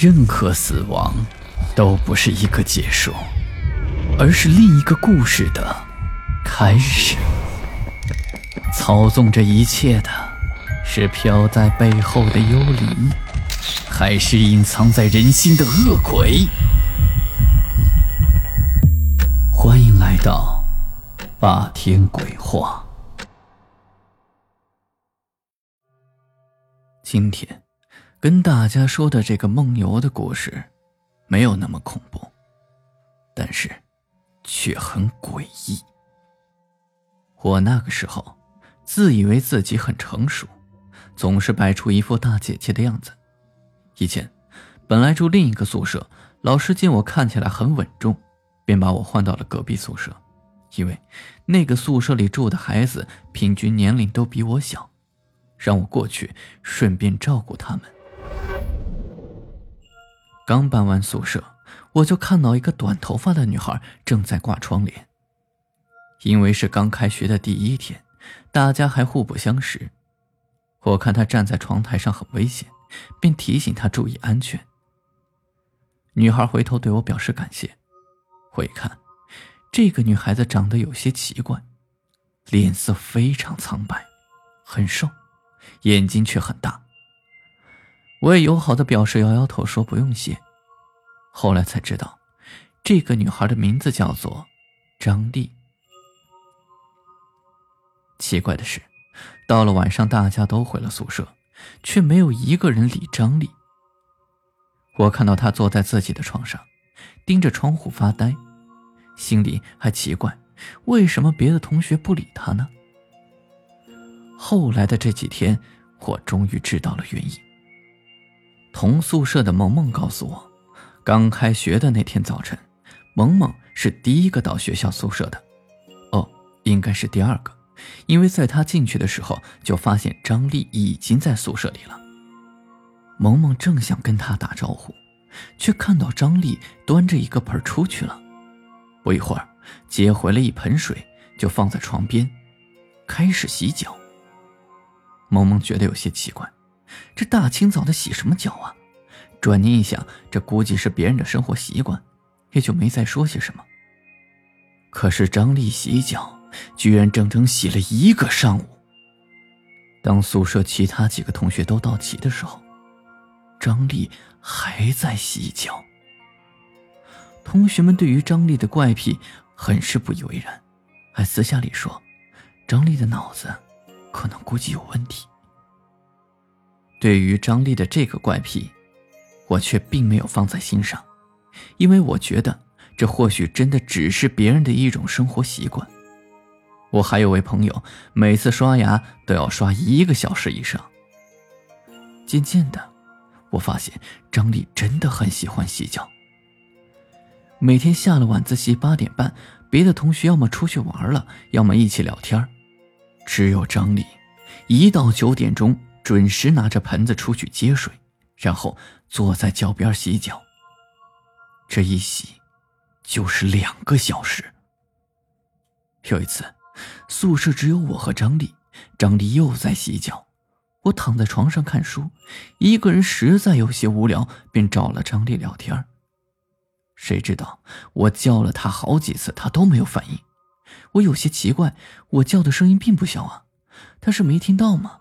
任何死亡都不是一个结束，而是另一个故事的开始。操纵这一切的是飘在背后的幽灵，还是隐藏在人心的恶鬼？欢迎来到霸天鬼话。今天跟大家说的这个梦游的故事，没有那么恐怖，但是却很诡异。我那个时候自以为自己很成熟，总是摆出一副大姐姐的样子。以前本来住另一个宿舍，老师见我看起来很稳重，便把我换到了隔壁宿舍，因为那个宿舍里住的孩子平均年龄都比我小。让我过去，顺便照顾他们。刚搬完宿舍，我就看到一个短头发的女孩正在挂窗帘。因为是刚开学的第一天，大家还互不相识。我看她站在窗台上很危险，便提醒她注意安全。女孩回头对我表示感谢。我一看，这个女孩子长得有些奇怪，脸色非常苍白，很瘦。眼睛却很大。我也友好的表示摇摇头，说不用谢。后来才知道，这个女孩的名字叫做张丽。奇怪的是，到了晚上，大家都回了宿舍，却没有一个人理张丽。我看到她坐在自己的床上，盯着窗户发呆，心里还奇怪，为什么别的同学不理她呢？后来的这几天，我终于知道了原因。同宿舍的萌萌告诉我，刚开学的那天早晨，萌萌是第一个到学校宿舍的，哦，应该是第二个，因为在他进去的时候就发现张丽已经在宿舍里了。萌萌正想跟他打招呼，却看到张丽端着一个盆出去了。不一会儿，接回了一盆水，就放在床边，开始洗脚。萌萌觉得有些奇怪，这大清早的洗什么脚啊？转念一想，这估计是别人的生活习惯，也就没再说些什么。可是张丽洗脚居然整整洗了一个上午。当宿舍其他几个同学都到齐的时候，张丽还在洗脚。同学们对于张丽的怪癖很是不以为然，还私下里说，张丽的脑子。可能估计有问题。对于张丽的这个怪癖，我却并没有放在心上，因为我觉得这或许真的只是别人的一种生活习惯。我还有位朋友，每次刷牙都要刷一个小时以上。渐渐的，我发现张丽真的很喜欢洗脚。每天下了晚自习八点半，别的同学要么出去玩了，要么一起聊天只有张丽，一到九点钟准时拿着盆子出去接水，然后坐在脚边洗脚。这一洗，就是两个小时。有一次，宿舍只有我和张丽，张丽又在洗脚，我躺在床上看书，一个人实在有些无聊，便找了张丽聊天。谁知道我叫了她好几次，她都没有反应。我有些奇怪，我叫的声音并不小啊，他是没听到吗？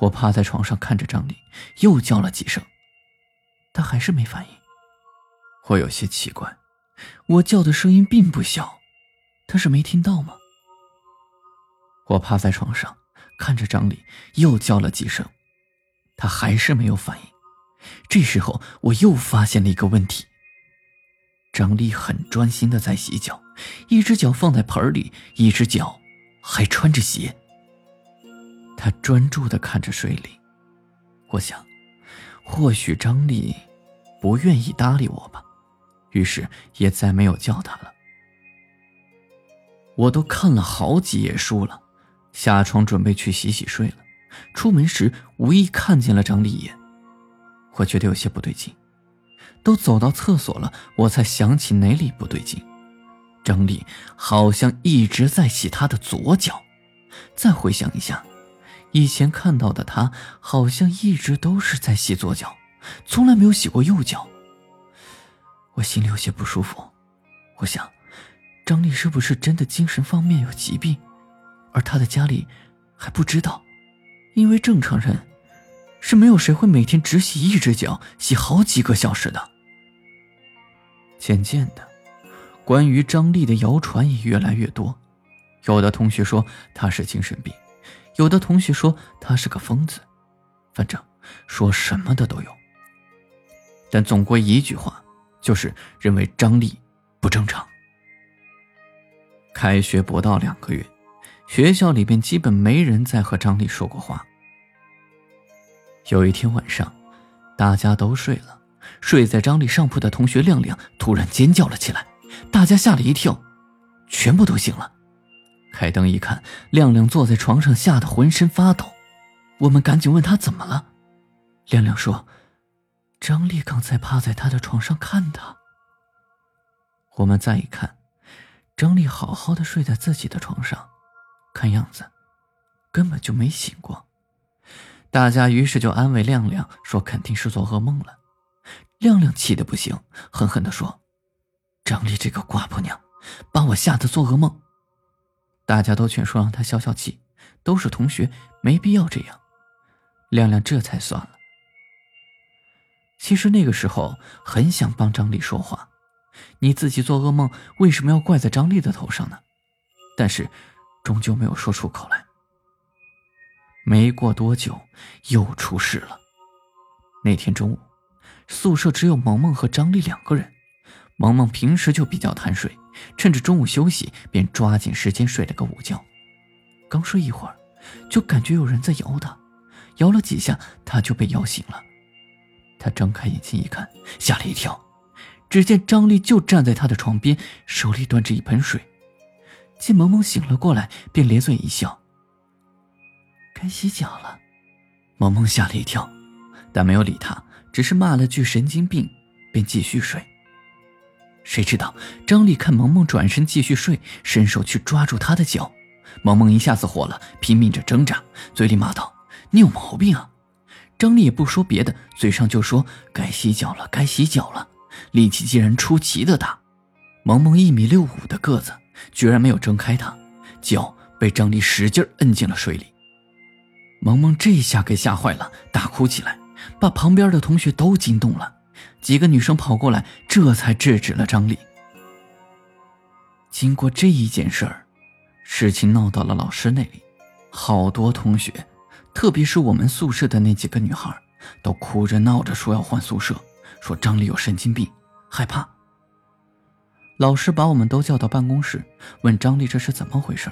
我趴在床上看着张丽，又叫了几声，他还是没反应。我有些奇怪，我叫的声音并不小，他是没听到吗？我趴在床上看着张丽，又叫了几声，他还是没有反应。这时候我又发现了一个问题。张丽很专心的在洗脚，一只脚放在盆里，一只脚还穿着鞋。他专注的看着水里，我想，或许张丽不愿意搭理我吧，于是也再没有叫她了。我都看了好几页书了，下床准备去洗洗睡了。出门时无意看见了张丽一眼，我觉得有些不对劲。都走到厕所了，我才想起哪里不对劲。张丽好像一直在洗她的左脚。再回想一下，以前看到的她好像一直都是在洗左脚，从来没有洗过右脚。我心里有些不舒服，我想，张丽是不是真的精神方面有疾病，而她的家里还不知道？因为正常人是没有谁会每天只洗一只脚，洗好几个小时的。渐渐的，关于张丽的谣传也越来越多，有的同学说她是精神病，有的同学说他是个疯子，反正说什么的都有。但总归一句话，就是认为张丽不正常。开学不到两个月，学校里边基本没人再和张丽说过话。有一天晚上，大家都睡了。睡在张丽上铺的同学亮亮突然尖叫了起来，大家吓了一跳，全部都醒了。开灯一看，亮亮坐在床上，吓得浑身发抖。我们赶紧问他怎么了，亮亮说：“张丽刚才趴在他的床上看他。”我们再一看，张丽好好的睡在自己的床上，看样子根本就没醒过。大家于是就安慰亮亮说：“肯定是做噩梦了。”亮亮气得不行，狠狠地说：“张丽这个瓜婆娘，把我吓得做噩梦。”大家都劝说让他消消气，都是同学，没必要这样。亮亮这才算了。其实那个时候很想帮张丽说话，你自己做噩梦，为什么要怪在张丽的头上呢？但是，终究没有说出口来。没过多久，又出事了。那天中午。宿舍只有萌萌和张丽两个人。萌萌平时就比较贪睡，趁着中午休息，便抓紧时间睡了个午觉。刚睡一会儿，就感觉有人在摇他，摇了几下，他就被摇醒了。他睁开眼睛一看，吓了一跳，只见张丽就站在他的床边，手里端着一盆水。见萌萌醒了过来，便咧嘴一笑：“该洗脚了。”萌萌吓了一跳，但没有理他。只是骂了句“神经病”，便继续睡。谁知道张丽看萌萌转身继续睡，伸手去抓住她的脚，萌萌一下子火了，拼命着挣扎，嘴里骂道：“你有毛病啊！”张丽也不说别的，嘴上就说：“该洗脚了，该洗脚了。”力气竟然出奇的大，萌萌一米六五的个子，居然没有挣开她，脚被张丽使劲摁进了水里。萌萌这下给吓坏了，大哭起来。把旁边的同学都惊动了，几个女生跑过来，这才制止了张丽。经过这一件事儿，事情闹到了老师那里，好多同学，特别是我们宿舍的那几个女孩，都哭着闹着说要换宿舍，说张丽有神经病，害怕。老师把我们都叫到办公室，问张丽这是怎么回事。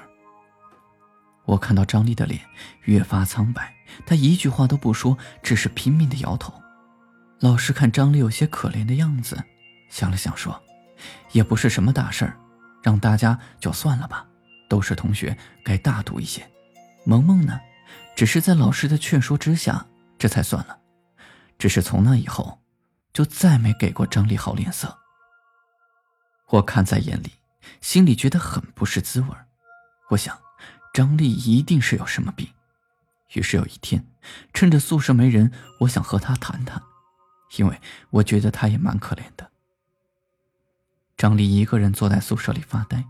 我看到张丽的脸越发苍白，她一句话都不说，只是拼命的摇头。老师看张丽有些可怜的样子，想了想说：“也不是什么大事儿，让大家就算了吧，都是同学，该大度一些。”萌萌呢，只是在老师的劝说之下，这才算了。只是从那以后，就再没给过张丽好脸色。我看在眼里，心里觉得很不是滋味我想。张丽一定是有什么病，于是有一天，趁着宿舍没人，我想和她谈谈，因为我觉得他也蛮可怜的。张丽一个人坐在宿舍里发呆，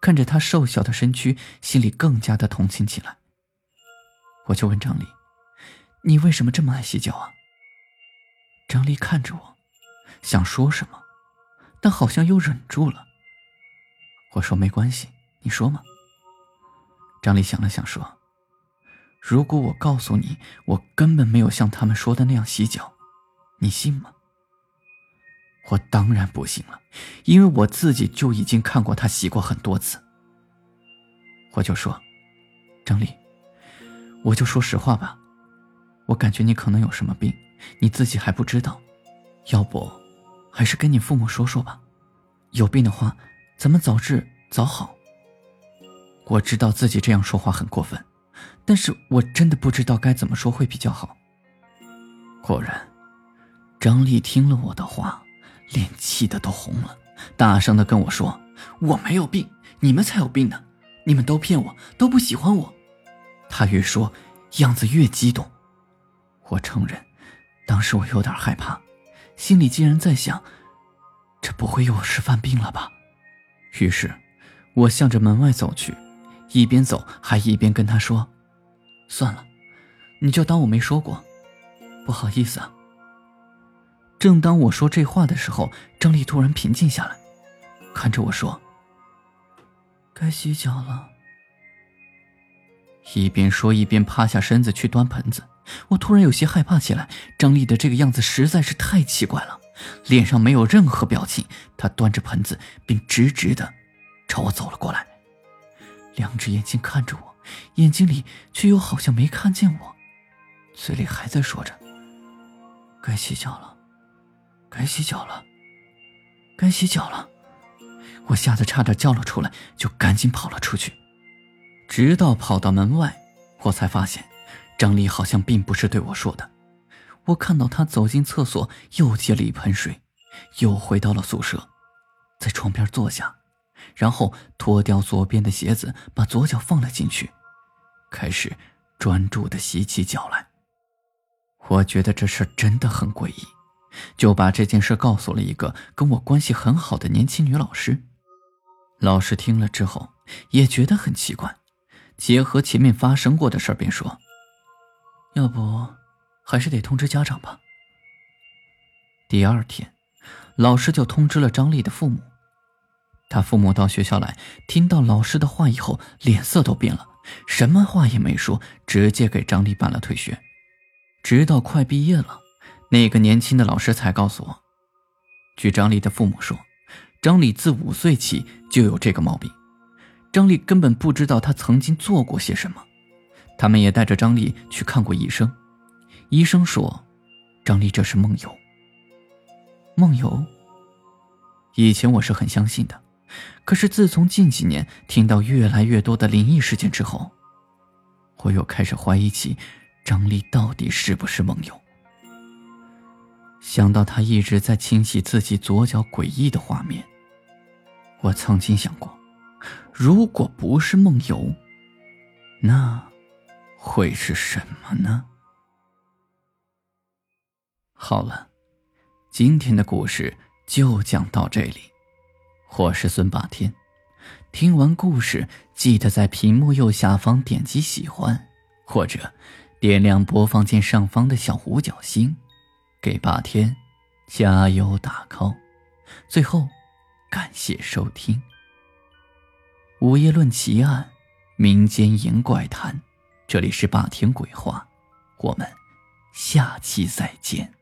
看着他瘦小的身躯，心里更加的同情起来。我就问张丽：“你为什么这么爱洗脚啊？”张丽看着我，想说什么，但好像又忍住了。我说：“没关系，你说嘛。”张丽想了想说：“如果我告诉你，我根本没有像他们说的那样洗脚，你信吗？”我当然不信了，因为我自己就已经看过他洗过很多次。我就说：“张丽，我就说实话吧，我感觉你可能有什么病，你自己还不知道，要不，还是跟你父母说说吧。有病的话，咱们早治早好。”我知道自己这样说话很过分，但是我真的不知道该怎么说会比较好。果然，张丽听了我的话，脸气得都红了，大声的跟我说：“我没有病，你们才有病呢！你们都骗我，都不喜欢我。”她越说，样子越激动。我承认，当时我有点害怕，心里竟然在想：这不会又是犯病了吧？于是，我向着门外走去，一边走还一边跟他说：“算了，你就当我没说过，不好意思啊。”正当我说这话的时候，张丽突然平静下来，看着我说：“该洗脚了。”一边说一边趴下身子去端盆子。我突然有些害怕起来，张丽的这个样子实在是太奇怪了，脸上没有任何表情。她端着盆子，并直直的朝我走了过来，两只眼睛看着我，眼睛里却又好像没看见我，嘴里还在说着：“该洗脚了，该洗脚了，该洗脚了。”我吓得差点叫了出来，就赶紧跑了出去，直到跑到门外，我才发现。张丽好像并不是对我说的，我看到她走进厕所，又接了一盆水，又回到了宿舍，在床边坐下，然后脱掉左边的鞋子，把左脚放了进去，开始专注的洗起脚来。我觉得这事真的很诡异，就把这件事告诉了一个跟我关系很好的年轻女老师。老师听了之后也觉得很奇怪，结合前面发生过的事儿便说。要不，还是得通知家长吧。第二天，老师就通知了张丽的父母。他父母到学校来，听到老师的话以后，脸色都变了，什么话也没说，直接给张丽办了退学。直到快毕业了，那个年轻的老师才告诉我，据张丽的父母说，张丽自五岁起就有这个毛病，张丽根本不知道她曾经做过些什么。他们也带着张丽去看过医生，医生说，张丽这是梦游。梦游。以前我是很相信的，可是自从近几年听到越来越多的灵异事件之后，我又开始怀疑起张丽到底是不是梦游。想到他一直在清洗自己左脚诡异的画面，我曾经想过，如果不是梦游，那……会是什么呢？好了，今天的故事就讲到这里。我是孙霸天，听完故事记得在屏幕右下方点击喜欢，或者点亮播放键上方的小五角星，给霸天加油打 call。最后，感谢收听《午夜论奇案》，民间言怪谈。这里是霸天鬼话，我们下期再见。